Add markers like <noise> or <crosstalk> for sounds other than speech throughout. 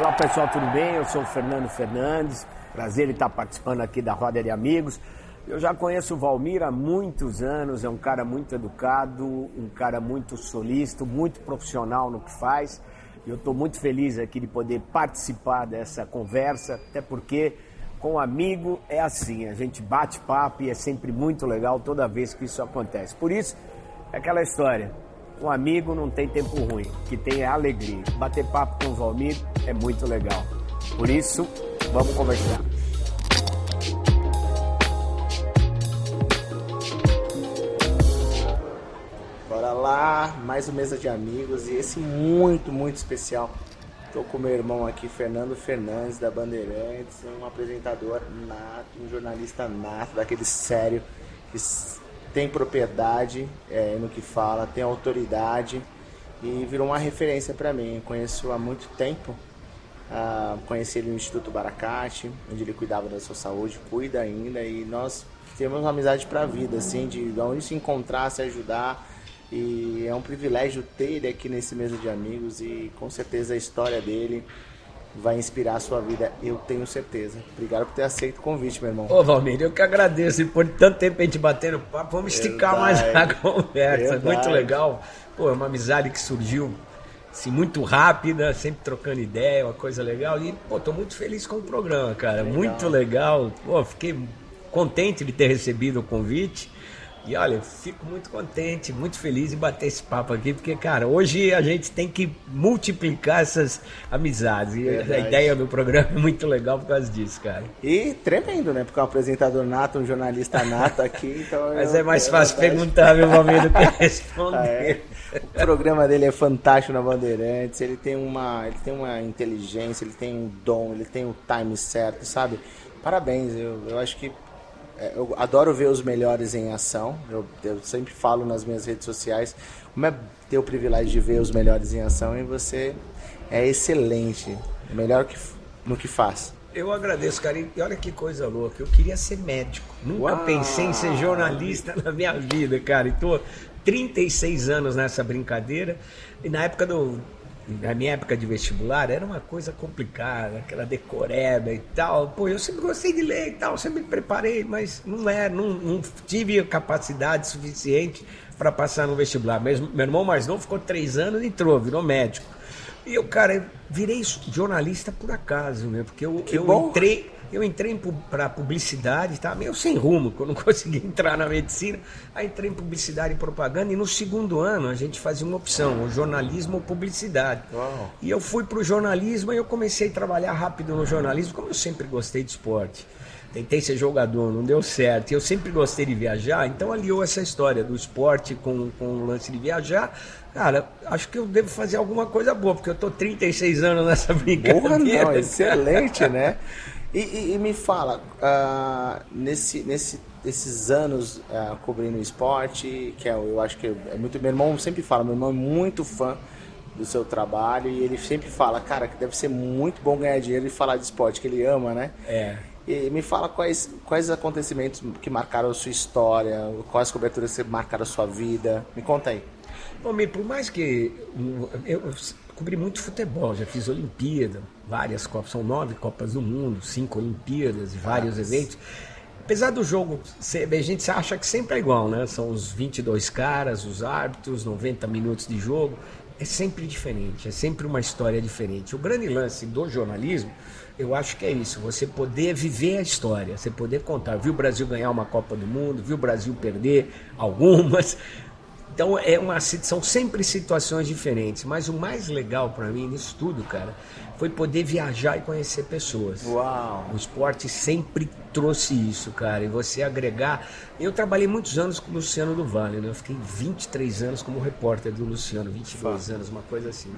Olá pessoal, tudo bem? Eu sou o Fernando Fernandes. Prazer em estar participando aqui da Roda de Amigos. Eu já conheço o Valmir há muitos anos, é um cara muito educado, um cara muito solícito, muito profissional no que faz. E eu estou muito feliz aqui de poder participar dessa conversa, até porque com amigo é assim, a gente bate papo e é sempre muito legal toda vez que isso acontece. Por isso, é aquela história, um amigo não tem tempo ruim, que tem alegria. Bater papo com o Valmir é muito legal. Por isso, vamos conversar. Bora lá, mais um mesa de amigos e esse muito, muito especial. Estou com meu irmão aqui, Fernando Fernandes, da Bandeirantes, um apresentador nato, um jornalista nato, daquele sério, que tem propriedade é, no que fala, tem autoridade e virou uma referência para mim. Eu conheço há muito tempo, uh, conheci ele no Instituto Baracate, onde ele cuidava da sua saúde, cuida ainda e nós temos uma amizade para a vida, assim, de onde se encontrar, se ajudar. E é um privilégio ter ele aqui nesse mesa de amigos e com certeza a história dele vai inspirar a sua vida, eu tenho certeza. Obrigado por ter aceito o convite, meu irmão. Ô, Valmir, eu que agradeço. E por tanto tempo a gente batendo papo, vamos esticar Verdade. mais a <laughs> conversa. Verdade. Muito legal. Pô, é uma amizade que surgiu assim, muito rápida, sempre trocando ideia, uma coisa legal. E, pô, tô muito feliz com o programa, cara. Legal. Muito legal. Pô, fiquei contente de ter recebido o convite. E olha, eu fico muito contente, muito feliz em bater esse papo aqui, porque, cara, hoje a gente tem que multiplicar essas amizades. E Verdade. a ideia do programa é muito legal por causa disso, cara. E tremendo, né? Porque é um apresentador nato, um jornalista nato aqui, então. <laughs> Mas é mais fácil perguntar, meu amigo, do que <laughs> responder. Ah, é. O programa dele é fantástico na Bandeirantes, ele tem uma, ele tem uma inteligência, ele tem um dom, ele tem o time certo, sabe? Parabéns, eu, eu acho que eu adoro ver os melhores em ação. Eu, eu, sempre falo nas minhas redes sociais como é ter o privilégio de ver os melhores em ação e você é excelente, melhor que, no que faz. Eu agradeço, cara. E olha que coisa louca. Eu queria ser médico. Nunca Uau. pensei em ser jornalista na minha vida, cara. E tô 36 anos nessa brincadeira. E na época do, na minha época de vestibular era uma coisa complicada, aquela decoreba e tal. Pô, eu sempre gostei de ler e tal, sempre me preparei, mas não é, não, não tive capacidade suficiente para passar no vestibular. Mesmo, meu irmão mais novo ficou três anos e entrou, virou médico. E eu, cara, virei jornalista por acaso, né? Porque eu, eu entrei eu entrei para publicidade, estava meio sem rumo, que eu não <laughs> consegui entrar na medicina. Aí entrei em publicidade e propaganda, e no segundo ano a gente fazia uma opção, o jornalismo ou publicidade. Uau. E eu fui para o jornalismo e eu comecei a trabalhar rápido no jornalismo, como eu sempre gostei de esporte. Tentei ser jogador, não deu certo. E eu sempre gostei de viajar, então aliou essa história do esporte com, com o lance de viajar. Cara, acho que eu devo fazer alguma coisa boa, porque eu tô 36 anos nessa brincadeira. <laughs> Porra, não, excelente, né? <laughs> E, e, e me fala, uh, nesse, nesse, esses anos uh, cobrindo esporte, que é, eu acho que é muito. Meu irmão sempre fala, meu irmão é muito fã do seu trabalho e ele sempre fala, cara, que deve ser muito bom ganhar dinheiro e falar de esporte, que ele ama, né? É. E me fala quais, quais acontecimentos que marcaram a sua história, quais coberturas que marcaram a sua vida. Me conta aí. Bom, por mais que eu, eu cobri muito futebol, já fiz Olimpíada, várias Copas, são nove Copas do Mundo, cinco Olimpíadas e vários Nossa. eventos. Apesar do jogo, a gente acha que sempre é igual, né? São os 22 caras, os árbitros, 90 minutos de jogo. É sempre diferente, é sempre uma história diferente. O grande lance do jornalismo, eu acho que é isso: você poder viver a história, você poder contar. Viu o Brasil ganhar uma Copa do Mundo, viu o Brasil perder algumas, então é uma, são sempre situações diferentes, mas o mais legal para mim nisso tudo, cara, foi poder viajar e conhecer pessoas. Uau! O esporte sempre trouxe isso, cara, e você agregar. Eu trabalhei muitos anos com o Luciano do Vale, né? Eu fiquei 23 anos como repórter do Luciano, 22 Fá. anos, uma coisa assim.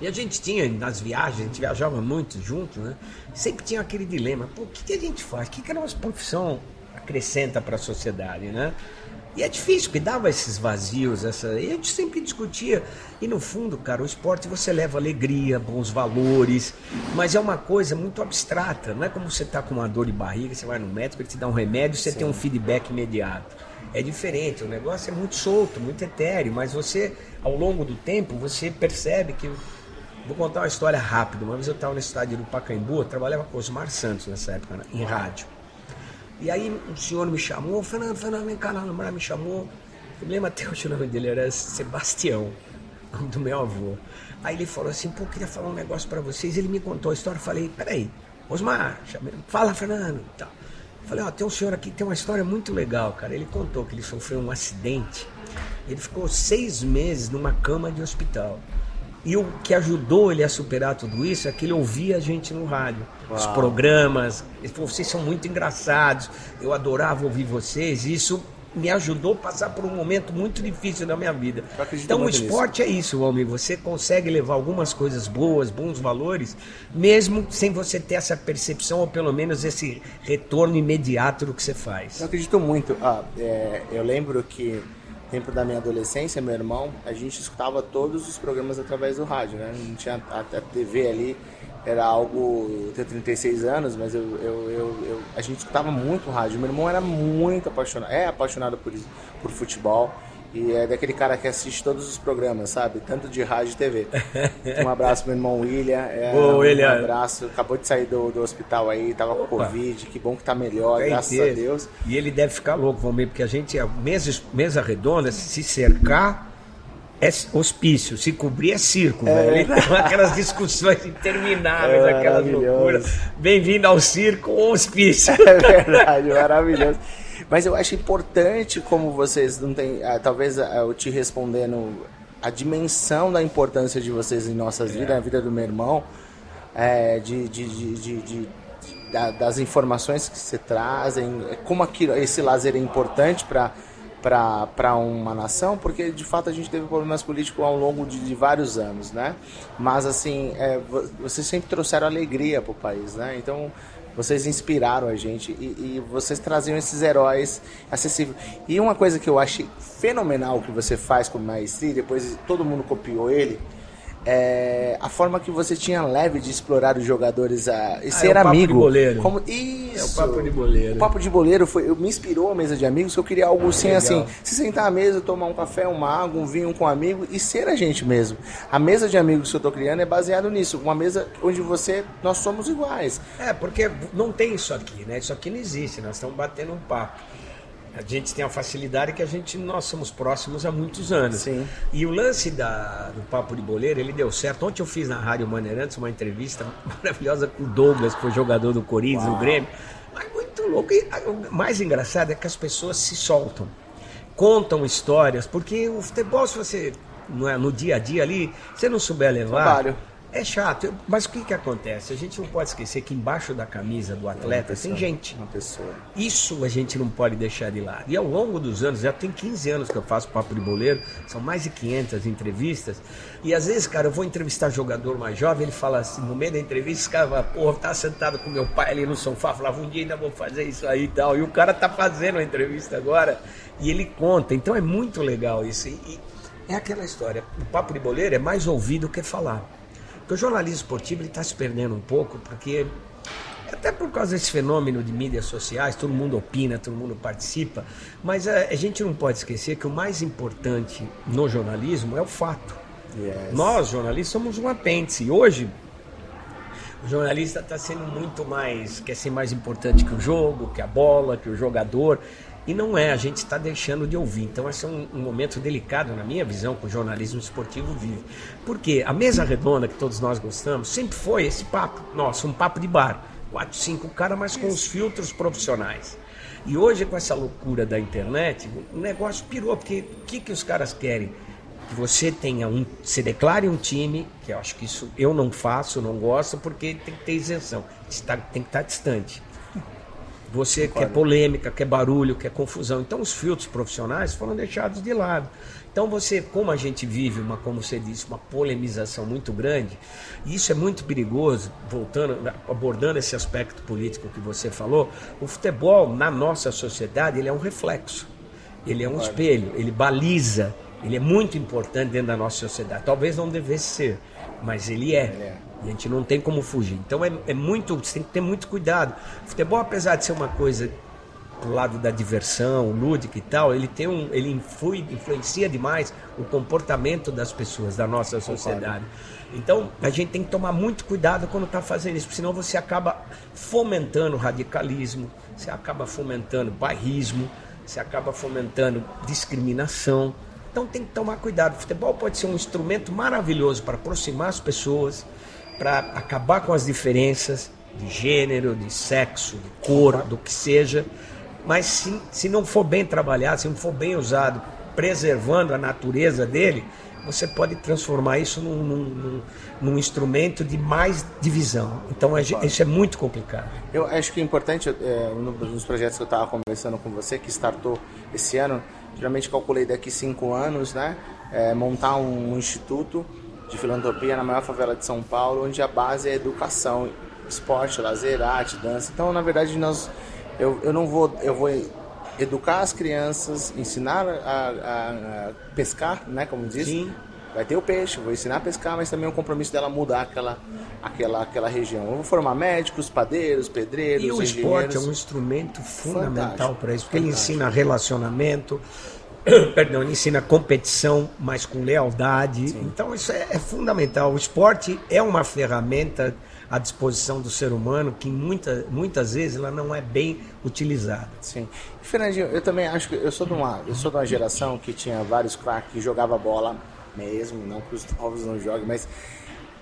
E a gente tinha, nas viagens, a gente viajava muito junto, né? Sempre tinha aquele dilema: pô, o que, que a gente faz? O que, que a nossa profissão acrescenta para a sociedade, né? E é difícil, porque dava esses vazios, essa. E a gente sempre discutia. E no fundo, cara, o esporte você leva alegria, bons valores, mas é uma coisa muito abstrata. Não é como você tá com uma dor de barriga, você vai no médico, ele te dá um remédio, você Sim. tem um feedback imediato. É diferente, o negócio é muito solto, muito etéreo, mas você, ao longo do tempo, você percebe que Vou contar uma história rápida. Uma vez eu estava no estádio do Pacaembu, eu trabalhava com os Mar Santos nessa época, né, em rádio. E aí um senhor me chamou, Fernando, Fernando, vem cá, lá, me chamou. Eu lembro até hoje o nome dele era Sebastião, nome <laughs> do meu avô. Aí ele falou assim, pô, queria falar um negócio para vocês. Ele me contou a história, eu falei, peraí, Osmar, fala Fernando. Tal. Falei, ó, tem um senhor aqui que tem uma história muito legal, cara. Ele contou que ele sofreu um acidente. Ele ficou seis meses numa cama de hospital. E o que ajudou ele a superar tudo isso é que ele ouvia a gente no rádio, Uau. os programas. Ele falou: vocês são muito engraçados, eu adorava ouvir vocês. Isso me ajudou a passar por um momento muito difícil na minha vida. Então o esporte nisso. é isso, homem. Você consegue levar algumas coisas boas, bons valores, mesmo sem você ter essa percepção ou pelo menos esse retorno imediato do que você faz. Eu acredito muito. Ah, é, eu lembro que tempo da minha adolescência, meu irmão, a gente escutava todos os programas através do rádio, né? Não tinha a, a TV ali, era algo. Eu tenho 36 anos, mas eu, eu, eu, eu, a gente escutava muito rádio. Meu irmão era muito apaixonado, é apaixonado por, por futebol. E é daquele cara que assiste todos os programas, sabe? Tanto de rádio e TV. <laughs> Um abraço pro meu irmão William. É, William. Um abraço. Acabou de sair do, do hospital aí, tava Opa. com Covid. Que bom que tá melhor, graças a Deus. E ele deve ficar louco, vamos ver, porque a gente, mesa, mesa redonda, se cercar é hospício, se cobrir é circo, é. velho. Então, aquelas discussões intermináveis, é aquelas loucuras. Bem-vindo ao circo ou hospício. <laughs> É verdade, maravilhoso. Mas eu acho importante como vocês não têm, ah, talvez ah, eu te respondendo a dimensão da importância de vocês em nossas é. vidas, na vida do meu irmão, é, de, de, de, de das informações que você trazem, como aquilo, esse lazer é importante para para uma nação, porque de fato a gente teve problemas políticos ao longo de, de vários anos, né? Mas assim, é, vocês sempre trouxeram alegria para o país, né? Então vocês inspiraram a gente e, e, vocês traziam esses heróis acessíveis. E uma coisa que eu achei fenomenal que você faz com maestria, depois todo mundo copiou ele, é, a forma que você tinha leve de explorar os jogadores a, e ah, ser é o amigo. Papo de boleiro. Como, isso. É o papo de boleiro. O papo de boleiro foi, me inspirou a mesa de amigos, que eu queria algo assim, Legal. assim, se sentar à mesa, tomar um café, uma água, um vinho com um amigo e ser a gente mesmo. A mesa de amigos que eu estou criando é baseado nisso, uma mesa onde você, nós somos iguais. É, porque não tem isso aqui, né? Isso aqui não existe, nós estamos batendo um papo. A gente tem a facilidade que a gente nós somos próximos há muitos anos. Sim. E o lance da, do Papo de Boleiro, ele deu certo. Ontem eu fiz na Rádio Maneirantes uma entrevista <laughs> maravilhosa com o Douglas, que foi jogador do Corinthians, do Grêmio. Mas muito louco. E o mais engraçado é que as pessoas se soltam, contam histórias, porque o futebol, se você não é, no dia a dia ali, você não souber levar. Trabalho é chato, mas o que, que acontece? A gente não pode esquecer que embaixo da camisa do atleta pessoa, tem gente. Uma pessoa. Isso a gente não pode deixar de lado. E ao longo dos anos, já tem 15 anos que eu faço Papo de Boleiro, são mais de 500 entrevistas. E às vezes, cara, eu vou entrevistar jogador mais jovem, ele fala assim, no meio da entrevista, esse cara fala, porra, tá sentado com meu pai ali no sofá, falava, um dia ainda vou fazer isso aí e tal. E o cara tá fazendo a entrevista agora e ele conta. Então é muito legal isso. E, é aquela história, o Papo de Boleiro é mais ouvido que falar. Porque o jornalismo esportivo está se perdendo um pouco, porque até por causa desse fenômeno de mídias sociais, todo mundo opina, todo mundo participa, mas a, a gente não pode esquecer que o mais importante no jornalismo é o fato. Yes. Nós, jornalistas, somos um apêndice. E hoje, o jornalista está sendo muito mais, quer ser mais importante que o jogo, que a bola, que o jogador. E não é, a gente está deixando de ouvir. Então, esse é um, um, momento delicado, na minha visão, que o jornalismo esportivo vive. Porque a mesa redonda que todos nós gostamos sempre foi esse papo nosso, um papo de bar. Quatro, cinco caras, mas com os filtros profissionais. E hoje, com essa loucura da internet, o negócio pirou, porque o que, que os caras querem? Que você tenha um. Você declare um time, que eu acho que isso eu não faço, não gosto, porque tem que ter isenção. Está, tem que estar distante. Você quer polêmica, quer barulho, quer confusão. Então os filtros profissionais foram deixados de lado. Então você, como a gente vive uma, como você disse, uma polemização muito grande, e isso é muito perigoso, voltando, abordando esse aspecto político que você falou, o futebol na nossa sociedade, ele é um reflexo. Ele é um espelho, ele baliza, ele é muito importante dentro da nossa sociedade. Talvez não devesse ser, mas ele é. Ele é. A gente não tem como fugir. Então é, é muito, você tem que ter muito cuidado. O futebol, apesar de ser uma coisa pro lado da diversão, lúdica e tal, ele tem um, ele influi, influencia demais o comportamento das pessoas da nossa sociedade. Então a gente tem que tomar muito cuidado quando está fazendo isso, senão você acaba fomentando radicalismo, você acaba fomentando bairrismo, você acaba fomentando discriminação. Então tem que tomar cuidado. O futebol pode ser um instrumento maravilhoso para aproximar as pessoas, para acabar com as diferenças de gênero, de sexo, de cor, do que seja. Mas se, se não for bem trabalhado, se não for bem usado, preservando a natureza dele, você pode transformar isso num, num, num instrumento de mais divisão. Então é, isso é muito complicado. Eu acho que é importante, é, nos projetos que eu estava conversando com você, que startou esse ano, geralmente calculei daqui cinco anos, né, é, montar um instituto de filantropia na maior favela de São Paulo, onde a base é educação, esporte, lazer, arte, dança. Então, na verdade, nós, eu, eu não vou, eu vou educar as crianças, ensinar a, a, a pescar, né, como diz. Sim. Vai ter o peixe, vou ensinar a pescar, mas também é um compromisso dela mudar aquela, aquela, aquela região. Eu vou formar médicos, padeiros, pedreiros, E o esporte é um instrumento fundamental para isso, porque ele ensina relacionamento, <clears throat> perdão, ele ensina competição, mas com lealdade. Sim. Então isso é, é fundamental. O esporte é uma ferramenta à disposição do ser humano que muita, muitas vezes ela não é bem utilizada. Sim. Fernandinho, eu também acho que eu sou de uma, eu sou de uma geração que tinha vários craques que jogava bola mesmo, não que os novos não joguem, mas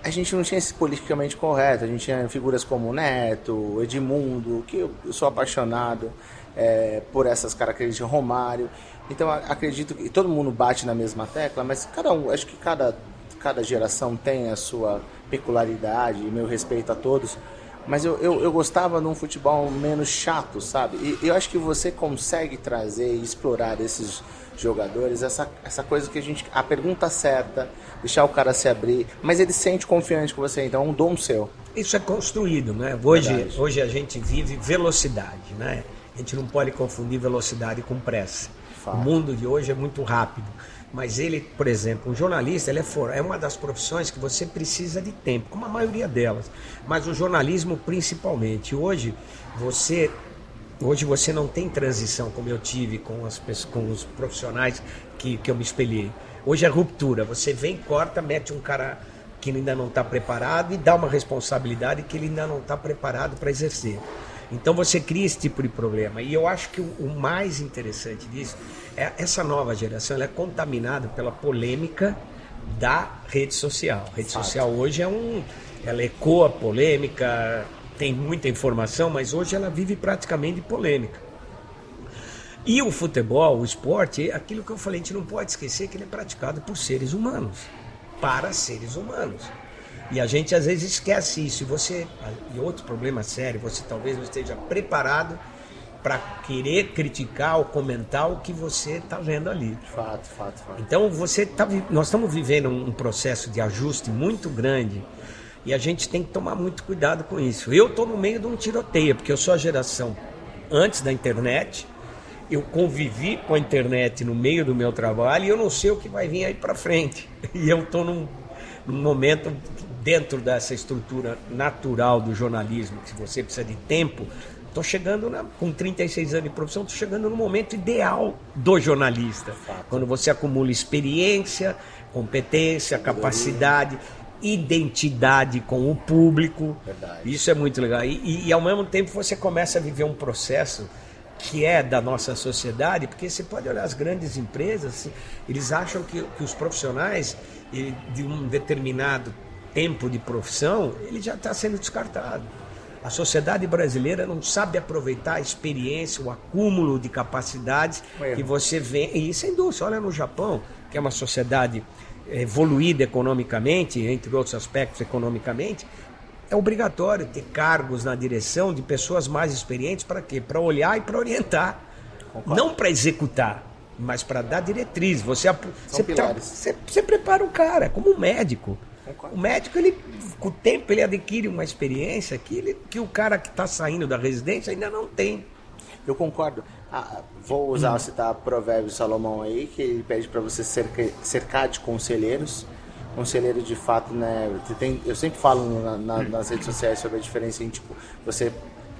a gente não tinha esse politicamente correto. A gente tinha figuras como Neto, Edmundo, que eu, sou apaixonado é, por essas características, Romário. Então acredito que todo mundo bate na mesma tecla, mas cada um, acho que cada, cada geração tem a sua peculiaridade meu respeito a todos. Mas eu, eu, eu gostava de um futebol menos chato, sabe? E eu acho que você consegue trazer e explorar esses jogadores, essa, essa coisa que a gente. A pergunta certa, deixar o cara se abrir, mas ele sente confiante com você, então é um dom seu. Isso é construído, né? Hoje, hoje a gente vive velocidade, né? A gente não pode confundir velocidade com pressa. Fato. O mundo de hoje é muito rápido. Mas ele, por exemplo, um jornalista, ele é, for, é uma das profissões que você precisa de tempo, como a maioria delas. Mas o jornalismo principalmente. Hoje você Hoje você não tem transição como eu tive com, as, com os profissionais que, que eu me espelhei. Hoje é ruptura. Você vem, corta, mete um cara que ainda não está preparado e dá uma responsabilidade que ele ainda não está preparado para exercer. Então você cria esse tipo de problema. E eu acho que o, o mais interessante disso é essa nova geração ela é contaminada pela polêmica da rede social. A rede Fato. social hoje é um. Ela ecoa polêmica, tem muita informação, mas hoje ela vive praticamente de polêmica. E o futebol, o esporte, é aquilo que eu falei, a gente não pode esquecer que ele é praticado por seres humanos, para seres humanos. E a gente às vezes esquece isso. E você, e outro problema sério, você talvez não esteja preparado para querer criticar ou comentar o que você está vendo ali. Fato, fato, fato. Então você tá, nós estamos vivendo um processo de ajuste muito grande e a gente tem que tomar muito cuidado com isso. Eu estou no meio de um tiroteio porque eu sou a geração antes da internet. Eu convivi com a internet no meio do meu trabalho e eu não sei o que vai vir aí para frente. <laughs> E eu estou num, num momento dentro dessa estrutura natural do jornalismo, que você precisa de tempo, estou chegando na, com 36 anos de profissão, estou chegando no momento ideal do jornalista. Fato. Quando você acumula experiência, competência, capacidade, identidade com o público. Verdade. Isso é muito legal. E, e, e, ao mesmo tempo você começa a viver um processo que é da nossa sociedade, porque você pode olhar as grandes empresas, eles acham que, que os profissionais de um determinado tempo de profissão, ele já está sendo descartado. A sociedade brasileira não sabe aproveitar a experiência, o acúmulo de capacidades que você vê. E isso é indústria. Olha no Japão, que é uma sociedade evoluída economicamente, entre outros aspectos economicamente, é obrigatório ter cargos na direção de pessoas mais experientes para quê? Para olhar e para orientar. Concordo. Não para executar, mas para dar diretriz. Você, você, você, você prepara o cara, como um médico. O médico, ele, com o tempo, ele adquire uma experiência que, ele, que o cara que está saindo da residência ainda não tem. Eu concordo. Ah, vou usar, hum. citar Provérbio Salomão aí, que ele pede para você cercar, cercar de conselheiros. Conselheiro, de fato, né? Tem, eu sempre falo na, na, nas redes sociais sobre a diferença em, tipo, você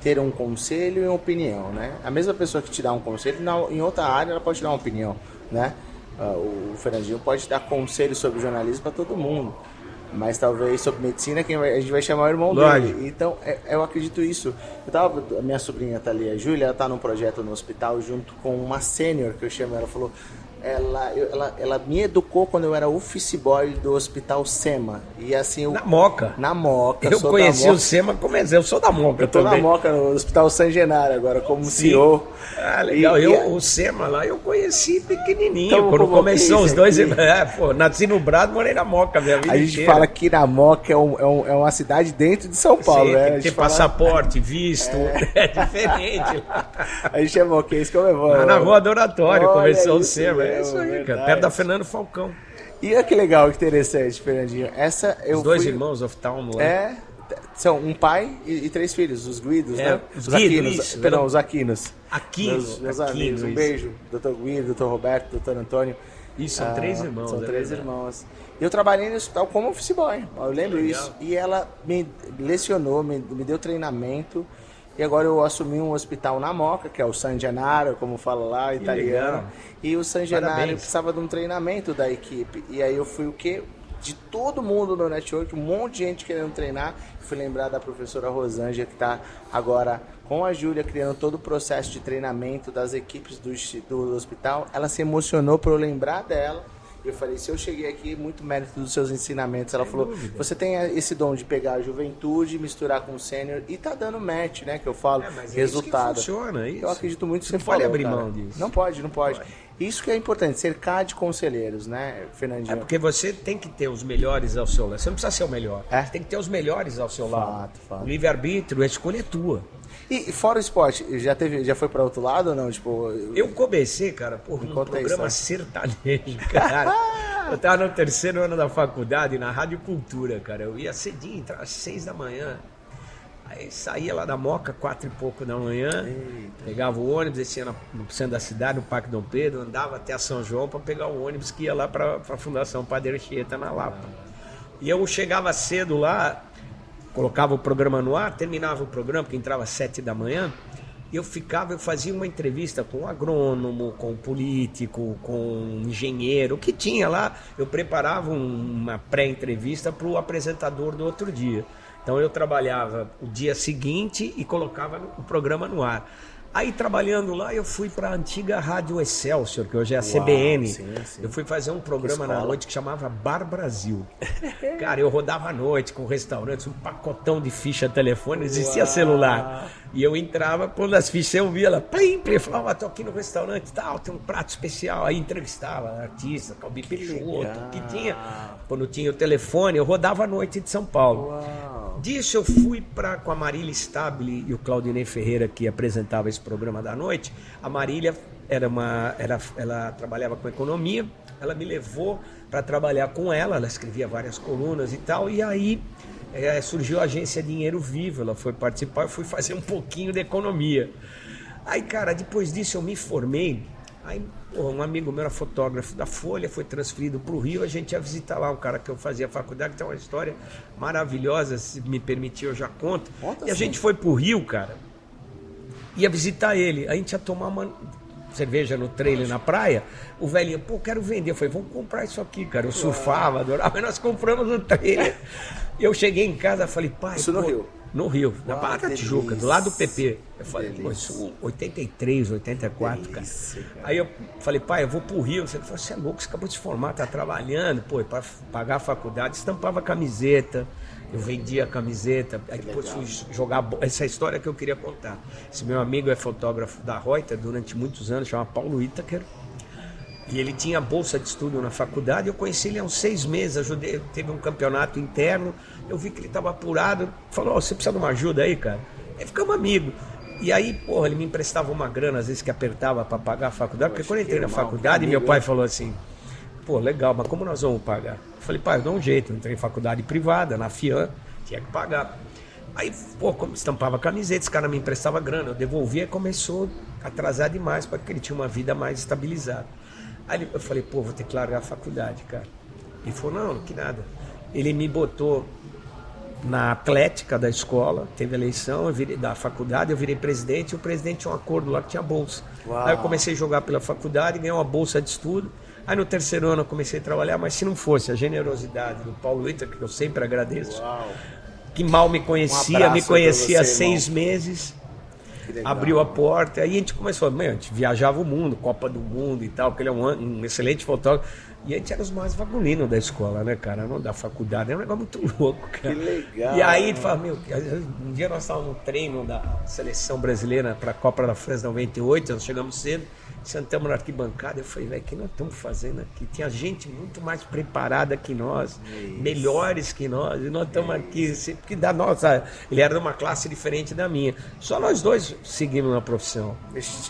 ter um conselho e uma opinião, né? A mesma pessoa que te dá um conselho, em outra área ela pode te dar uma opinião, né? Uh, o Fernandinho pode dar conselho sobre jornalismo para todo mundo, mas talvez sobre medicina quem vai, a gente vai chamar o irmão Lógico. dele. Então, é, eu acredito isso. Eu tava, a minha sobrinha tá ali, a Júlia, ela tá num projeto no hospital junto com uma sênior que eu chamo, ela falou: ela, ela, ela me educou quando eu era office boy do Hospital SEMA. E assim, eu, na Moca. Na Moca. Eu conheci o SEMA como eu sou da Moca eu tô também. na Moca, no Hospital San Genaro agora, como Sim. CEO. Ah, legal. E, eu, e, o SEMA lá eu conheci pequenininho. Então, quando começou os dois. <laughs> É, pô, nasci no Brado, morei na Moca, minha vida A gente inteira. fala que na Moca é, um, é, um, é, uma cidade dentro de São Paulo, Sim, né? Tem que ter fala... passaporte, visto. É, <laughs> é diferente. <laughs> a gente é moquense é bom. Lá na Rua do Oratório começou o SEMA. É isso aí, cara perto da Fernando Falcão. E olha que legal, que interessante, Fernandinho. Essa eu Os dois fui... irmãos of Town lá. É, são um pai e, e três filhos, os Guidos, é, né? Os, os Aquinos, perdão, os Aquinos. Aquinos. Meus, meus Aquinos, amigos, um beijo. Doutor Guido, doutor Roberto, doutor Antônio. Isso, são ah, três irmãos. São é três verdade. irmãos. Eu trabalhei no hospital como office boy, eu lembro isso. E ela me lecionou, me, me deu treinamento. E agora eu assumi um hospital na Moca, que é o San Gennaro, como fala lá, italiano. Legal. E o San Gennaro precisava de um treinamento da equipe. E aí eu fui o quê? De todo mundo no network, um monte de gente querendo treinar. Fui lembrar da professora Rosângela, que está agora com a Júlia criando todo o processo de treinamento das equipes do, do hospital. Ela se emocionou por eu lembrar dela eu falei, se eu cheguei aqui, muito mérito dos seus ensinamentos. Ela Sem falou, dúvida. você tem esse dom de pegar a juventude, misturar com o sênior e tá dando match, né? Que eu falo, é, mas resultado. É isso funciona, é isso. Eu acredito muito você não pode abrir mão disso. Não pode, não pode. pode. Isso que é importante, cercar de conselheiros, né, Fernandinho? É porque você tem que ter os melhores ao seu lado. Você não precisa ser o melhor. É? Você tem que ter os melhores ao seu fato, lado. Fato. O livre-arbítrio, a escolha é tua. E fora o esporte, já, teve, já foi para outro lado ou não? Tipo, eu comecei, cara, por um programa sertanejo, <laughs> cara. eu tava no terceiro ano da faculdade, na Rádio Cultura, cara. Eu ia cedinho, entrava às seis da manhã. Aí saía lá da Moca, quatro e pouco da manhã, Eita. pegava o ônibus, descia no centro da cidade, no Parque Dom Pedro, andava até São João para pegar o ônibus que ia lá para a Fundação Padre Chieta, na Lapa. E eu chegava cedo lá, colocava o programa no ar, terminava o programa, porque entrava às sete da manhã, eu ficava, eu fazia uma entrevista com um agrônomo, com um político, com um engenheiro, o que tinha lá, eu preparava uma pré-entrevista para o apresentador do outro dia. Então eu trabalhava o dia seguinte e colocava o programa no ar. Aí trabalhando lá, eu fui para a antiga Rádio Excelsior, que hoje é a Uau, CBN. Sim, sim. Eu fui fazer um programa na noite que chamava Bar Brasil. <laughs> Cara, eu rodava à noite com restaurantes, um pacotão de ficha telefone, não existia Uau. celular. E eu entrava, quando as fichas eu via lá, plim, plim, falava, ah, tô aqui no restaurante tal, tem um prato especial. Aí entrevistava artista, Calbi Peixoto, que tinha. Quando tinha o telefone, eu rodava à noite de São Paulo. Uau. Disso eu fui para com a Marília Stabile e o Claudinei Ferreira que apresentava esse programa da noite. A Marília era uma, era, ela trabalhava com economia. Ela me levou para trabalhar com ela. Ela escrevia várias colunas e tal. E aí é, surgiu a agência Dinheiro Vivo. Ela foi participar. Eu fui fazer um pouquinho de economia. Aí, cara, depois disso eu me formei. Aí um amigo meu era fotógrafo da Folha, foi transferido para o Rio, a gente ia visitar lá um cara que eu fazia faculdade, que tem uma história maravilhosa, se me permitir eu já conto. Conta e a gente foi para o Rio, cara, ia visitar ele, a gente ia tomar uma cerveja no trailer na praia, o velhinho, pô, quero vender. Eu falei, vamos comprar isso aqui, cara. Eu surfava, adorava, mas nós compramos no trailer. <laughs> Eu cheguei em casa falei, pai. Isso pô, no Rio. No Rio, na Barra da Tijuca, do lado do PP. Eu falei, pô, isso 83, 84, delícia, cara. cara. Aí eu falei, pai, eu vou pro Rio. Você falou, você é louco, você acabou de se formar, tá trabalhando, pô, para pagar a faculdade, estampava camiseta. Eu vendia a camiseta, aí depois fui jogar. Essa é história que eu queria contar. Esse meu amigo é fotógrafo da Reuter durante muitos anos, chama Paulo Itaker. E ele tinha bolsa de estudo na faculdade. Eu conheci ele há uns seis meses. Ajudei, teve um campeonato interno. Eu vi que ele estava apurado. Falou: oh, Você precisa de uma ajuda aí, cara? Aí ficamos amigos. E aí, porra, ele me emprestava uma grana, às vezes que apertava para pagar a faculdade. Porque quando eu entrei na faculdade, meu pai falou assim: Pô, legal, mas como nós vamos pagar? Eu falei: Pai, eu dou um jeito. Eu entrei em faculdade privada, na FIAN, tinha que pagar. Aí, pô, como estampava camiseta, esse cara me emprestava grana. Eu devolvia e começou a atrasar demais, porque ele tinha uma vida mais estabilizada. Aí eu falei, pô, vou ter que largar a faculdade, cara. Ele falou, não, que nada. Ele me botou na atlética da escola, teve eleição, eu virei, da faculdade, eu virei presidente e o presidente tinha um acordo lá que tinha bolsa. Uau. Aí eu comecei a jogar pela faculdade, ganhei uma bolsa de estudo. Aí no terceiro ano eu comecei a trabalhar, mas se não fosse a generosidade do Paulo Ita, que eu sempre agradeço, Uau. que mal me Um conhecia, abraço me conhecia há seis irmão. meses, abriu a porta, aí a gente começou, a gente viajava o mundo, Copa do Mundo e tal, porque ele é um, um excelente fotógrafo. E a gente era os mais vagoninos da escola, né, cara? Não da faculdade, é um negócio muito <laughs> louco, cara. Que legal. E aí tu fala, meu, um dia nós estávamos no treino da seleção brasileira para a Copa da França 98, nós chegamos cedo, sentamos na arquibancada, eu falei, velho, o que nós estamos fazendo aqui? Tinha gente muito mais preparada que nós, melhores que nós, e nós estamos aqui, se- porque da nossa, ele era de uma classe diferente da minha. Só nós dois seguimos na profissão.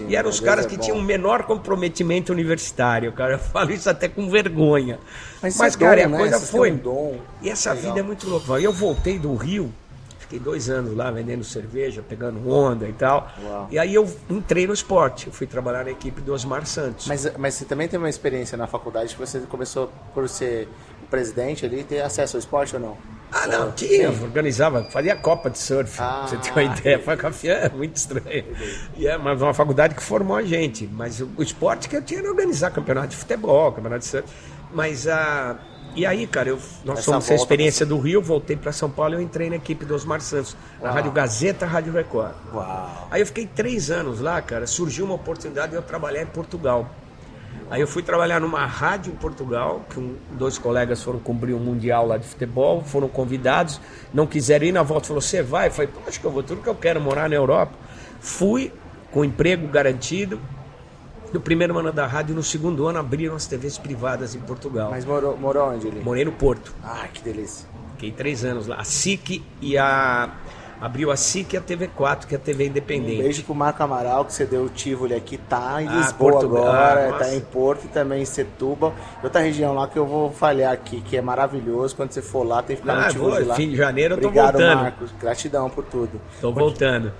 E eram os caras é que bom. tinham o menor comprometimento universitário, cara. Eu falo isso até com vergonha. Mas Mas, isso é cara, dom, a né? coisa Vocês têm foi. um. E essa Legal. vida é muito louca. Eu voltei do Rio, fiquei dois anos lá vendendo cerveja, pegando onda e tal. Uau. E aí eu entrei no esporte. Eu fui trabalhar na equipe do Osmar Santos. Mas, mas você também teve uma experiência na faculdade que você começou por ser o presidente ali, ter acesso ao esporte ou não? Ah, não, tinha, organizava, fazia Copa de Surf, Ah, você ter uma ideia. Foi café, é muito estranho. E é, mas uma faculdade que formou a gente. Mas o, o esporte que eu tinha era organizar campeonato de futebol, campeonato de surf. Mas a. E aí, cara, eu, nós Essa fomos volta experiência do Rio, voltei para São Paulo e eu entrei na equipe do Osmar Santos, na Uau. Rádio Gazeta, Rádio Record. Uau. Aí eu fiquei três anos lá, cara. Surgiu uma oportunidade de eu trabalhar em Portugal. Aí eu fui trabalhar numa rádio em Portugal, que um- dois colegas foram cobrir um mundial lá de futebol, foram convidados, não quiseram ir na volta, falou: "Você vai?" Eu falei: "Pô, acho que eu vou, tudo que eu quero morar na Europa". Fui com emprego garantido. No primeiro ano da rádio, no segundo ano abriram as TVs privadas em Portugal. Mas morou, morou onde ali? Morei no Porto. Ah, que delícia. Fiquei três anos lá. A SIC e a abriu a SIC e a TV4, que é a TV Um independente. beijo pro Marco Amaral, que você deu o Tivoli aqui, tá em Ah, Lisboa Portugal. agora, Ah, tá em Porto e também em Setúbal. E outra região lá que eu vou falhar aqui, que é maravilhoso. Quando você for lá, tem que ficar Ah, no Tivoli vou, lá. fim de janeiro eu tô Obrigado, voltando. Marcos. Gratidão por tudo. Tô voltando.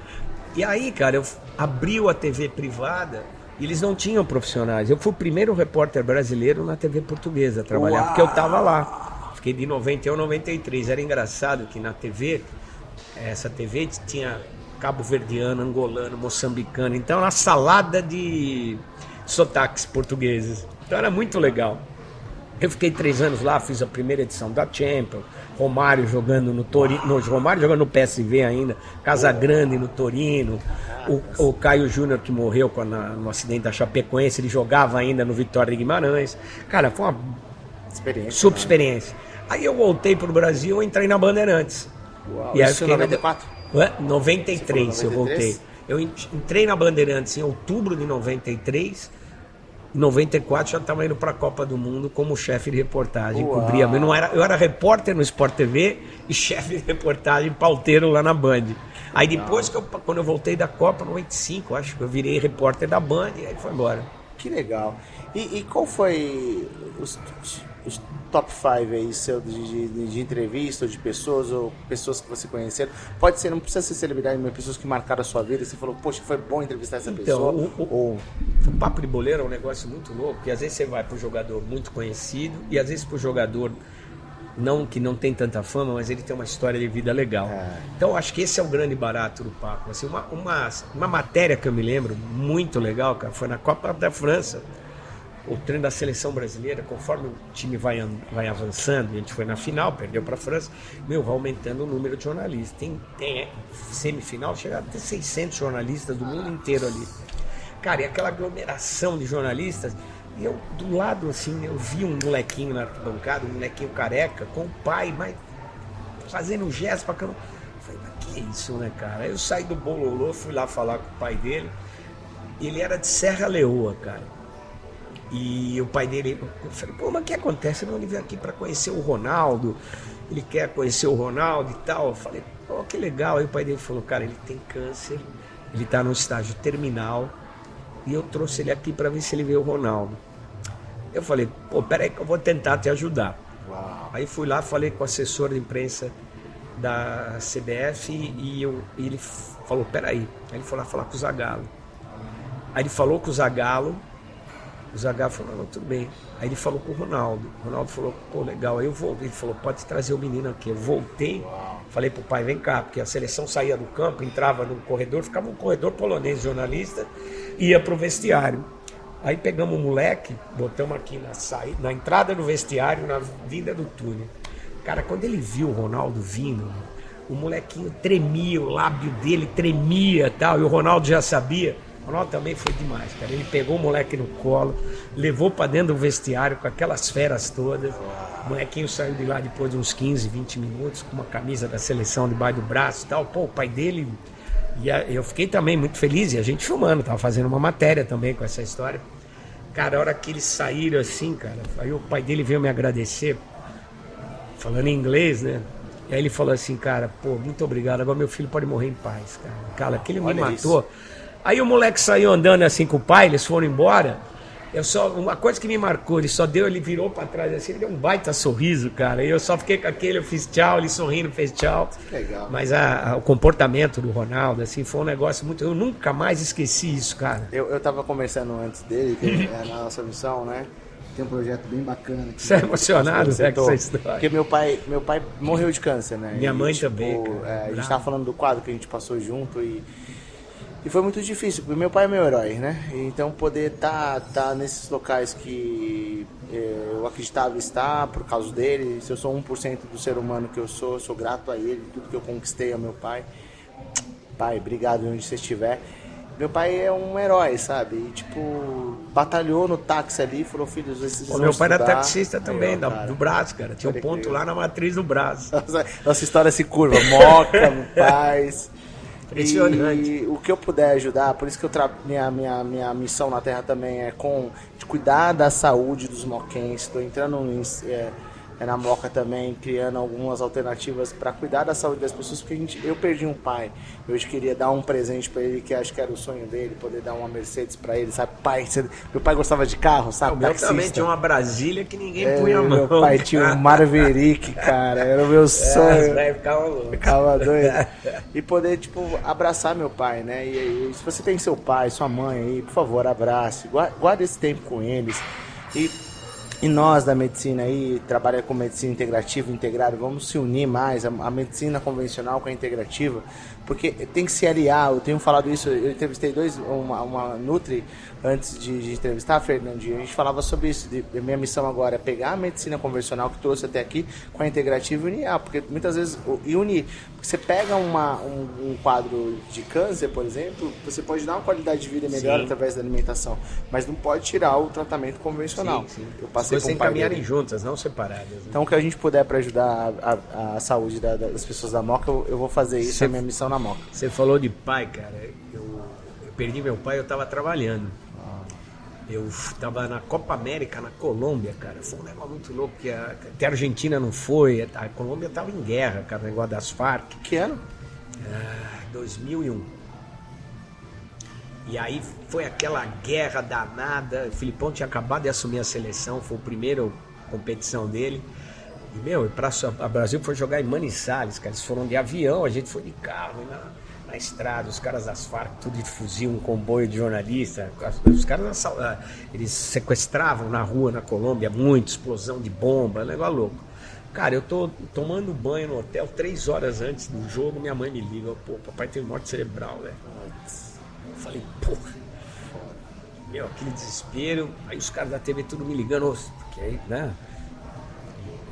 E aí, cara, eu abriu a TV privada e eles não tinham profissionais. Eu fui o primeiro repórter brasileiro na TV portuguesa a trabalhar, Uau! porque eu tava lá. Fiquei de 91 a 93. Era engraçado que na TV, essa TV tinha cabo verdiano, angolano, moçambicano. Então, uma salada de sotaques portugueses. Então, era muito legal. Eu fiquei três anos lá, fiz a primeira edição da Champions, Romário jogando no Torino, no, Romário jogando no PSV ainda, Casagrande no Torino, o, o Caio Júnior que morreu na- no acidente da Chapecoense, ele jogava ainda no Vitória de Guimarães. Cara, foi uma Experiência. super né? experiência. Aí eu voltei pro Brasil e entrei na Bandeirantes. Uau, E aí isso em fiquei na- 94? Ué, 93 Você eu falou 93? voltei. Eu en- entrei na Bandeirantes em outubro de 93. Em 94 já estava indo para a Copa do Mundo como chefe de reportagem. Uau. Cobria, eu, não era, eu era repórter no Sport TV e <laughs> chefe de reportagem pauteiro lá na Band. Aí depois que eu, quando eu voltei da Copa, 95, acho que eu virei repórter da Band e aí foi embora. Que legal. E, e qual foi os, os top 5 aí seu de, de, de entrevista, ou de pessoas, ou pessoas que você conheceu? Pode ser, não precisa ser celebridade, mas pessoas que marcaram a sua vida você falou, poxa, foi bom entrevistar essa Então, pessoa. o, o- Ou, o papo de boleiro é um negócio muito louco, porque às vezes você vai para um jogador muito conhecido e às vezes para o jogador não que não tem tanta fama, mas ele tem uma história de vida legal. É. Então acho que esse é o grande barato do papo. Assim, uma, uma, uma matéria que eu me lembro muito legal, cara, foi na Copa da França. O treino da seleção brasileira, conforme o time vai, vai avançando, a gente foi na final, perdeu para a França, meu, vai aumentando o número de jornalistas. Tem, tem é, semifinal, chega a ter 600 jornalistas do mundo inteiro ali. Cara, e aquela aglomeração de jornalistas. E eu, do lado, assim, eu vi um molequinho na bancada, um molequinho careca, com o pai, mas fazendo um gesto pra câmera. Eu Falei, mas que isso, né, cara? Aí eu saí do Bololô, fui lá falar com o pai dele. Ele era de Serra Leoa, cara. E o pai dele, eu falei, pô, mas o que acontece? Não, ele veio aqui para conhecer o Ronaldo, ele quer conhecer o Ronaldo e tal. Eu falei, pô, que legal. Aí o pai dele falou, cara, ele tem câncer, ele tá no estágio terminal e eu trouxe ele aqui para ver se ele vê o Ronaldo. Eu falei, pô, peraí que eu vou tentar te ajudar. uau, Aí fui lá, falei com o assessor de imprensa da CBF e, eu, e ele falou, peraí. Aí ele foi lá falar com o Zagallo. Aí ele falou com o Zagallo, o Zagallo falou, não, tudo bem. Aí ele falou com o Ronaldo. O Ronaldo falou, pô, legal. Aí eu voltei. Ele falou, pode trazer o menino aqui. Eu voltei, Falei pro pai, vem cá, porque a seleção saía do campo, entrava no corredor, ficava um corredor polonês, jornalista, ia pro vestiário. Aí pegamos o moleque, botamos aqui na, saída, na entrada do vestiário, na vinda do túnel. Cara, quando ele viu o Ronaldo vindo, o molequinho tremia, o lábio dele tremia tal, e o Ronaldo já sabia. Ronaldo também foi demais, cara. Ele pegou o moleque no colo, levou para dentro do vestiário com aquelas feras todas. O molequinho saiu de lá depois de uns 15, 20 minutos, com uma camisa da seleção debaixo do braço e tal. Pô, o pai dele. E eu fiquei também muito feliz, e a gente filmando, tava fazendo uma matéria também com essa história. Cara, a hora que eles saíram assim, cara, aí o pai dele veio me agradecer, falando em inglês, né? E aí ele falou assim, cara, pô, muito obrigado, agora meu filho pode morrer em paz, cara. Cara, aquele me matou. Isso. Aí o moleque saiu andando assim com o pai, eles foram embora. Eu só, uma coisa que me marcou, ele só deu, ele virou para trás assim, ele deu um baita sorriso, cara. E eu só fiquei com aquele, eu fiz tchau, ele sorrindo, fez tchau. Legal. Mas a, a, o comportamento do Ronaldo, assim, foi um negócio muito. Eu nunca mais esqueci isso, cara. Eu, eu tava conversando antes dele, que é na nossa missão, né? Tem um projeto bem bacana. Você é emocionado, né, com essa história? Porque meu pai, meu pai morreu de câncer, né? Minha e, mãe tipo, também. É, a gente tava falando do quadro que a gente passou junto e e foi muito difícil, porque meu pai é meu herói, né? Então poder estar tá, tá nesses locais que é, eu acreditava estar por causa dele, se eu sou 1% do ser humano que eu sou, eu sou grato a ele, tudo que eu conquistei ao meu pai. Pai, obrigado onde você estiver. Meu pai é um herói, sabe? E, tipo, batalhou no táxi ali, falou, filhos, esses meu pai estudar. era taxista também, ó, do braço, cara. Tinha um ponto lá na matriz do braço. <laughs> Nossa, nossa história se curva. Moca, <laughs> paz. E o que eu puder ajudar, por isso que eu tra... minha, minha, minha missão na Terra também é com de cuidar da saúde dos moquenses. Estou entrando em, é, é na Moca também, criando algumas alternativas para cuidar da saúde das pessoas, porque a gente, eu perdi um pai. Eu hoje queria dar um presente para ele, que acho que era o sonho dele, poder dar uma Mercedes para ele, sabe? Pai, meu pai gostava de carro, sabe? Meu também tinha uma Brasília que ninguém é, punha a mão. Meu pai tinha um Maverick, cara, era o meu é, sonho. É, ficava louco. Ficava doido. <laughs> E poder, tipo, abraçar meu pai, né? E, e se você tem seu pai, sua mãe aí, por favor, abrace, guarde esse tempo com eles. E e nós da medicina aí, trabalha com medicina integrativa, integrada, vamos se unir mais, a, a, medicina convencional com a integrativa, porque tem que se aliar, eu tenho falado isso, eu entrevistei dois, uma, uma Nutri antes de, de entrevistar, Fernandinho, a gente falava sobre isso, de, minha missão agora é pegar a medicina convencional que trouxe até aqui com a integrativa e unir, ah, porque muitas vezes, e unir, você pega uma, um, um, quadro de câncer, por exemplo, você pode dar uma qualidade de vida melhor sim. através da alimentação, mas não pode tirar o tratamento convencional. Sim, sim. Eu passei As coisas um caminharem juntas, não separadas. Né? Então, o que a gente puder para ajudar a, a, a saúde da, das pessoas da Moca, eu, eu vou fazer isso, você, é minha missão na Moca. Você falou de pai, cara, eu, eu perdi meu pai, eu estava trabalhando. Eu estava na Copa América, na Colômbia, cara. Foi um negócio muito louco, que a, até a Argentina não foi. A Colômbia estava em guerra, cara, o negócio das Farc. Que ano? Ah, 2001. E aí foi aquela guerra danada. O Filipão tinha acabado de assumir a seleção, foi a primeira competição dele. E, meu, para o Brasil foi jogar em Manizales, cara. Eles foram de avião, a gente foi de carro. E na, estrada, os caras das Farc, tudo de fuzil, um comboio de jornalista. Os caras ah, eles sequestravam na rua na Colômbia muito, explosão de bomba, negócio louco. Cara, eu tô tomando banho no hotel três horas antes do jogo, minha mãe me liga, pô, papai teve morte cerebral, velho. Eu falei, porra. Meu, aquele desespero. Aí os caras da TV tudo me ligando, porque aí, né?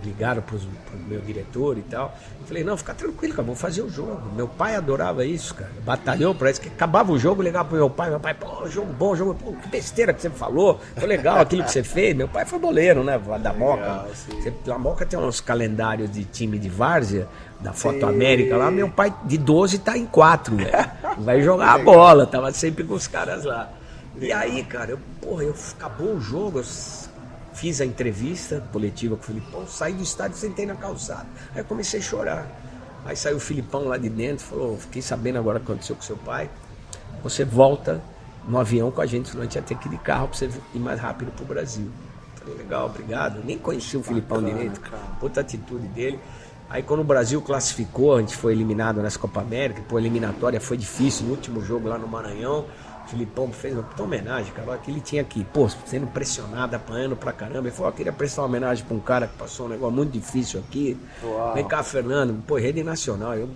Ligaram para o meu diretor e tal. Eu falei, não, fica tranquilo, cara, vou fazer o jogo. Meu pai adorava isso, cara. Batalhou para isso, que acabava o jogo, ligava pro meu pai, meu pai, pô, jogo bom, jogo bom, que besteira que você falou, foi legal aquilo que você fez. Meu pai foi boleiro, né? Da Moca. A Moca tem uns calendários de time de várzea, da Foto sim. América lá, meu pai de 12 tá em 4, velho. <laughs> Vai jogar a bola, tava sempre com os caras lá. E aí, cara, eu, porra, eu, acabou o jogo, eu Fiz a entrevista coletiva com o Filipão, saí do estádio e sentei na calçada. Aí comecei a chorar. Aí saiu o Filipão lá de dentro, falou: Fiquei sabendo agora o que aconteceu com seu pai. Você volta no avião com a gente, senão a gente ia ter que ir de carro para você ir mais rápido para o Brasil. Falei: Legal, obrigado. Nem conheci o Filipão Bacana, direito, cara. puta atitude dele. Aí quando o Brasil classificou, a gente foi eliminado nessa Copa América, pô, a eliminatória foi difícil, no último jogo lá no Maranhão. Filipão fez uma puta homenagem, cara, que ele tinha aqui, pô, sendo pressionado, apanhando pra caramba. Ele falou, ó, queria prestar uma homenagem pra um cara que passou um negócio muito difícil aqui. Uau. Vem cá, Fernando, pô, rede nacional. Eu,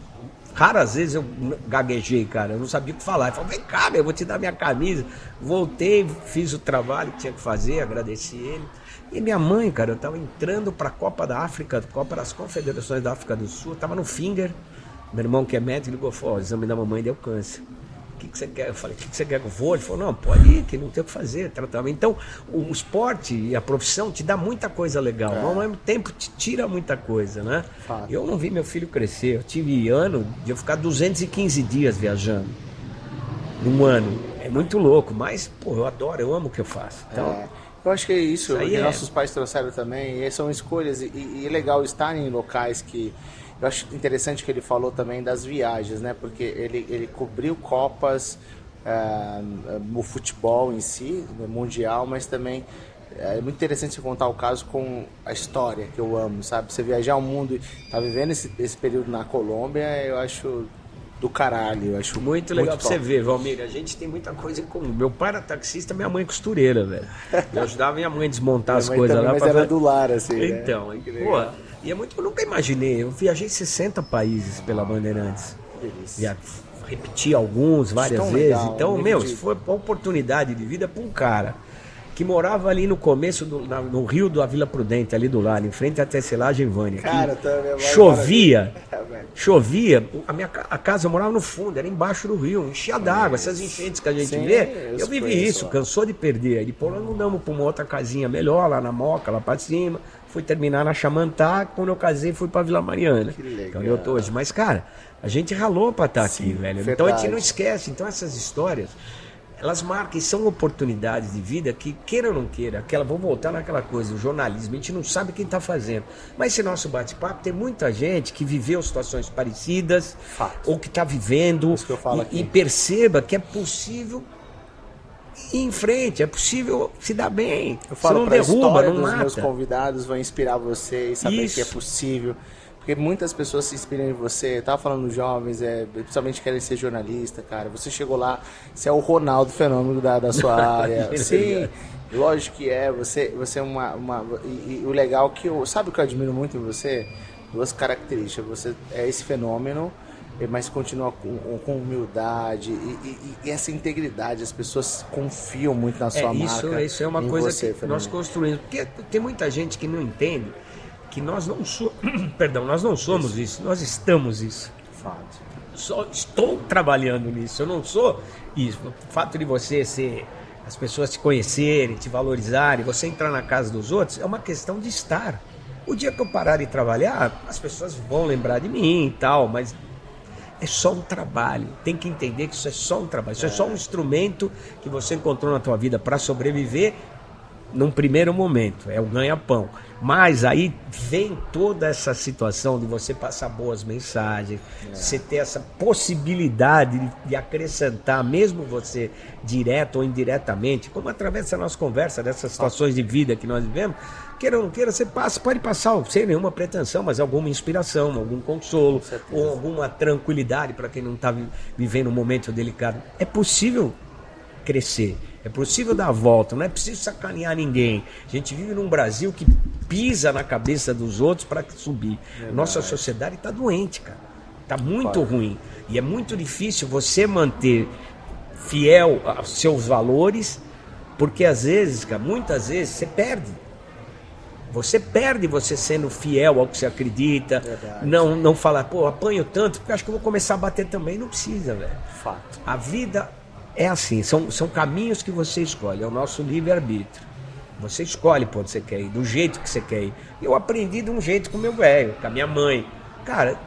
raras vezes eu gaguejei, cara, eu não sabia o que falar. Ele falou, vem cá, meu, eu vou te dar minha camisa. Voltei, fiz o trabalho que tinha que fazer, agradeci ele. E minha mãe, cara, eu tava entrando pra Copa da África, Copa das Confederações da África do Sul, eu tava no Finger. Meu irmão que é médico ligou, falou, ó, o exame da mamãe deu câncer que, que você quer? Eu falei, o que, que você quer que eu vou? Ele falou, não, pode ir, que não tem o que fazer, tratamento. Então, o esporte e a profissão te dá muita coisa legal, É. mas ao mesmo tempo te tira muita coisa, né? Fato. Eu não vi meu filho crescer, eu tive ano de eu ficar 215 dias viajando, num ano. É muito louco, mas, pô, eu adoro, eu amo o que eu faço. Então, É, eu acho que é isso, Isso que é- nossos pais trouxeram também, e são escolhas, e, e é legal estar em locais que. Eu acho interessante que ele falou também das viagens, né? Porque ele, ele cobriu Copas, ah, o futebol em si, no Mundial, mas também é muito interessante você contar o caso com a história, que eu amo, sabe? Você viajar o mundo e tá vivendo esse, esse período na Colômbia, eu acho do caralho, eu acho Muito legal pra você ver, Valmir. A gente tem muita coisa em comum. Meu pai era taxista, minha mãe costureira, velho. Eu ajudava minha mãe a desmontar <laughs> as Minha mãe coisas lá. mas pra era do lar, assim, né? Então, pô, legal. E é muito. Eu nunca imaginei. Eu viajei 60 países pela Bandeirantes. Que delícia. Já repeti alguns várias vezes. legal, então, um meu, isso foi uma oportunidade de vida pra um cara que morava ali no começo, do, na- no rio da Vila Prudente, ali do lado, em frente à tecelagem Vânia. Cara, vai- chovia. <laughs> É. Chovia, a minha a casa eu morava no fundo, era embaixo do rio, enchia d'água, essas enchentes que a gente Sim, vê. eu vivi isso, lá. cansou de perder. Aí depois nós mudamos para uma outra casinha melhor, lá na Moca, lá para cima. Fui terminar na Chamantá, quando eu casei fui para Vila Mariana. Que legal. Que é onde eu tô hoje. Mas, cara, a gente ralou para estar aqui, velho. Então a gente verdade. não esquece. Então essas histórias, elas marcam e são oportunidades de vida que, queira ou não queira, aquela, vou voltar naquela coisa, o jornalismo, a gente não sabe quem está fazendo. Mas esse nosso bate-papo tem muita gente que viveu situações parecidas, Fato. ou que está vivendo, Isso que e, aqui. e perceba que é possível em frente, é possível se dar bem. Eu falo você não pra derruba, não dos mata. meus convidados, vai inspirar você e saber Isso. que é possível. Porque muitas pessoas se inspiram em você. Eu tava falando dos jovens, é, principalmente querem ser jornalista, cara. Você chegou lá, você é o Ronaldo fenômeno da, da sua <laughs> área. Sim, lógico que é. Você, você é uma. uma e, e o legal que eu. Sabe o que eu admiro muito em você? Duas características. Você é esse fenômeno, mas continua com, com humildade e, e- e essa integridade. As pessoas confiam muito na sua É, isso, marca. isso é uma coisa você, que Fernando. nós construímos. Porque tem muita gente que não entende que nós não somos. <clears throat> Perdão, nós não somos isso, nós estamos isso. Fato. Só estou trabalhando nisso. Eu não sou isso. O fato de você ser. As pessoas te conhecerem, te valorizarem, você entrar na casa dos outros, é uma questão de estar. O dia que eu parar de trabalhar, as pessoas vão lembrar de mim e tal, mas é só um trabalho. Tem que entender que isso é só um trabalho. Isso é, só um instrumento que você encontrou na tua vida para sobreviver num primeiro momento. É o ganha-pão. Mas aí vem toda essa situação de você passar boas mensagens, você ter essa possibilidade de, de acrescentar, mesmo você direto ou indiretamente, como através dessa nossa conversa, dessas situações de vida que nós vivemos, queira ou não queira, você passa, pode passar sem nenhuma pretensão, mas alguma inspiração, algum consolo, ou alguma tranquilidade para quem não está vivendo um momento delicado. É possível crescer. É possível dar a volta, não é preciso sacanear ninguém. A gente vive num Brasil que pisa na cabeça dos outros para subir. Nossa sociedade está doente, cara. Está muito ruim. E é muito difícil você manter fiel aos seus valores, porque às vezes, cara, muitas vezes você perde. Você perde você sendo fiel ao que você acredita. Verdade. Não, não falar, pô, apanho tanto, porque acho que eu vou começar a bater também. Não precisa, velho. Fato. A vida é assim, são, são caminhos que você escolhe, é o nosso livre-arbítrio. Você escolhe para onde você quer ir, do jeito que você quer ir. Eu aprendi de um jeito com meu velho, com a minha mãe. Cara,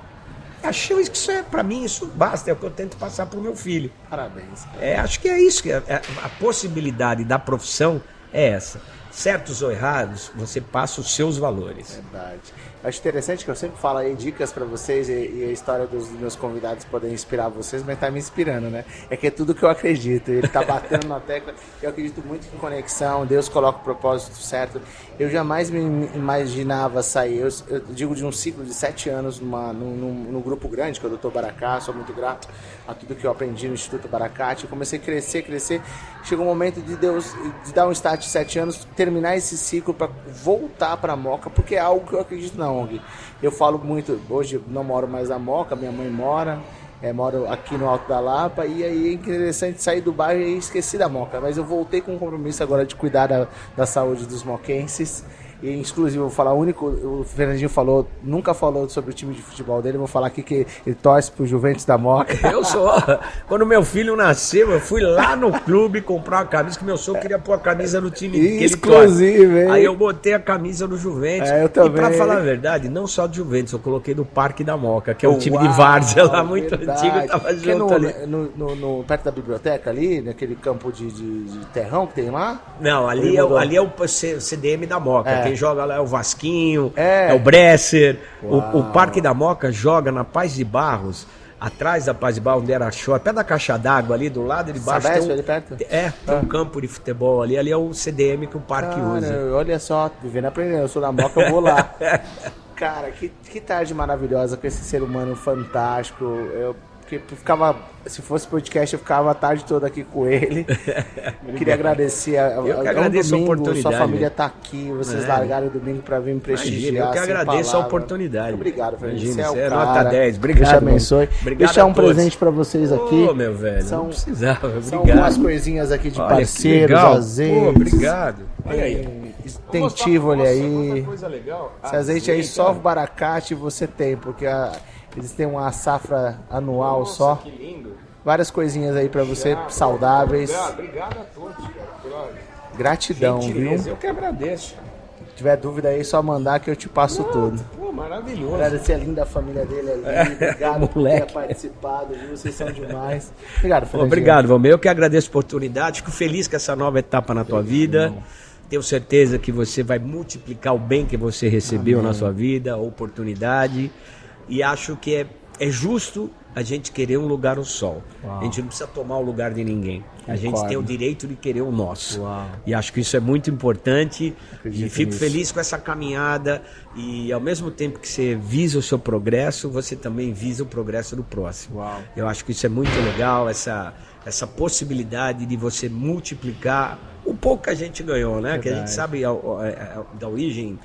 achei que isso é, para mim, isso basta, é o que eu tento passar pro meu filho. Parabéns. É, acho que é isso, que é- é- a possibilidade da profissão é essa. Certos ou errados, você passa os seus valores. Verdade. Acho interessante que eu sempre falo aí dicas para vocês e, e, a história dos meus convidados poder inspirar vocês, mas tá me inspirando, né? É que é tudo que eu acredito. Ele tá batendo na tecla. Eu acredito muito em conexão, Deus coloca o propósito certo. Eu jamais me imaginava sair, eu, eu digo de um ciclo de sete anos numa, num, num, num grupo grande, que é o Dr. Baracá, sou muito grato a tudo que eu aprendi no Instituto Baracate. Eu comecei a crescer, crescer. Chegou um momento de Deus de dar um start de sete anos, terminar esse ciclo para voltar para Moca, porque é algo que eu acredito na ONG. Eu falo muito, hoje não moro mais na Moca, minha mãe mora, é, moro aqui no Alto da Lapa e aí é interessante sair do bairro e esqueci da Moca. Mas eu voltei com um compromisso agora de cuidar da, da saúde dos moquenses e exclusivo, vou falar, o único, o Fernandinho falou, nunca falou sobre o time de futebol dele, vou falar aqui que ele torce pro Juventus da Moca. <laughs> Eu sou. Quando meu filho nasceu, eu fui lá no clube comprar uma camisa, que meu sogro queria pôr a camisa no time que Exclusivo, hein? Aí eu botei a camisa do Juventus. É, eu também. E pra falar a verdade, não só do Juventus, eu coloquei do Parque da Moca, que é um Uau, time de várzea lá muito verdade. antigo, tava junto no, ali. No, no, no, perto da biblioteca ali, naquele campo de, de, de terrão que tem lá? Não, ali, é, ali é o CDM da Moca. É. Quem joga lá é o Vasquinho, é, é o Bresser. O, o, Parque da Moca joga na Paz de Barros, atrás da Paz de Barros, onde era show, pé da caixa d'água ali do lado de baixo. Sabesp, tem um, ali perto? É, tem ah. um campo de futebol ali, ali é o CDM que o parque Cara, usa. Olha só, vivendo aprendendo, eu sou da Moca, eu vou lá. <laughs> Cara, que, que tarde maravilhosa com esse ser humano fantástico. Eu porque ficava, se fosse podcast, eu ficava a tarde toda aqui com ele. <laughs> Queria agradecer a, eu que agradeço domingo, a oportunidade. Sua família está aqui, vocês é. largaram o domingo para vir me prestigiar. Imagina, eu que agradeço palavra. a oportunidade. Muito obrigado, Fernando. Você é, o é nota 10. Obrigado. Deus abençoe. Obrigado Deixar um presente para vocês aqui. Ô, meu velho, são, não precisava. Obrigado. São algumas coisinhas aqui de Olha, parceiros, azeites. Pô, obrigado. Olha aí. Extentivo, olha aí. Esse azeite aí só o baracate você tem, porque a eles têm uma safra anual Nossa, só. Que lindo. Várias coisinhas aí para você, Já, saudáveis. Obrigado a todos, cara, pela Gratidão, gentileza. viu? Eu que agradeço. Se tiver dúvida aí, só mandar que eu te passo Não, tudo. Pô, maravilhoso. Agradecer a linda família dele ali. É, obrigado por ter participado, viu? Vocês são demais. Obrigado, Fernandinho. Obrigado, Valmir. Eu que agradeço a oportunidade. Fico feliz com essa nova etapa na tua vida. Tenho certeza que você vai multiplicar o bem que você recebeu Amém. na sua vida, a oportunidade e acho que é, é justo a gente querer um lugar no sol. Uau. A gente não precisa tomar o lugar de ninguém. Concordo. A gente tem o direito de querer o nosso. Uau. E acho que isso é muito importante. Acredito e fico nisso. feliz com essa caminhada. E ao mesmo tempo que você visa o seu progresso, você também visa o progresso do próximo. Uau. Eu acho que isso é muito legal, essa, essa possibilidade de você multiplicar o pouco que a gente ganhou, né? Verdade. Que a gente sabe a, a, a, da origem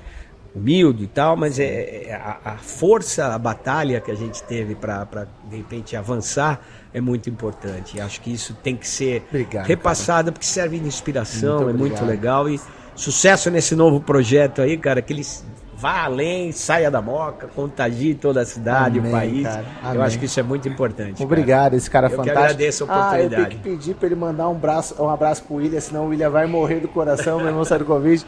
humilde e tal, mas é, é a, a, força, a batalha que a gente teve para de repente avançar é muito importante. Acho que isso tem que ser obrigado, repassado cara. porque serve de inspiração, muito é muito legal e sucesso nesse novo projeto aí, cara, que eles vá além, saia da moca, contagie toda a cidade, Amém, o país. Eu acho que isso é muito importante. Obrigado, cara. esse cara eu fantástico. Eu agradeço a oportunidade. Ah, eu tenho que pedir para ele mandar um, braço, um abraço pro William, senão o William vai morrer do coração, meu irmão sai do Covid.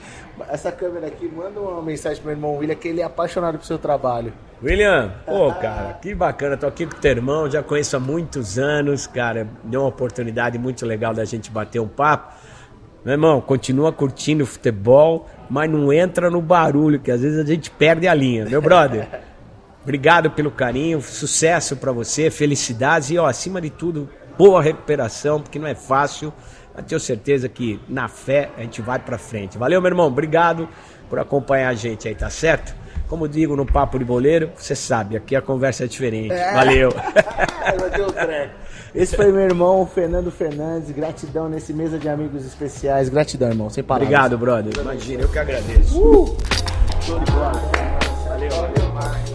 Essa câmera aqui, manda uma mensagem pro meu irmão William, que ele é apaixonado pelo seu trabalho. William, pô, cara, que bacana. Tô aqui com o teu irmão, já conheço há muitos anos, cara. Deu uma oportunidade muito legal da gente bater um papo. Meu irmão, continua curtindo o futebol, mas não entra no barulho, que às vezes a gente perde a linha, meu brother. Obrigado pelo carinho, sucesso para você, felicidades e, ó, acima de tudo, boa recuperação, porque não é fácil. Mas tenho certeza que na fé a gente vai para frente. Valeu, meu irmão, obrigado por acompanhar a gente aí, tá certo? Como digo no Papo de Boleiro, você sabe, aqui a conversa é diferente. É. Valeu. <laughs> <laughs> Esse foi meu irmão, Fernando Fernandes. Gratidão nesse mesa de amigos especiais. Gratidão, irmão. Sem parar. Obrigado, brother. Imagina, eu que agradeço. Uh! Show de bola. Valeu, valeu.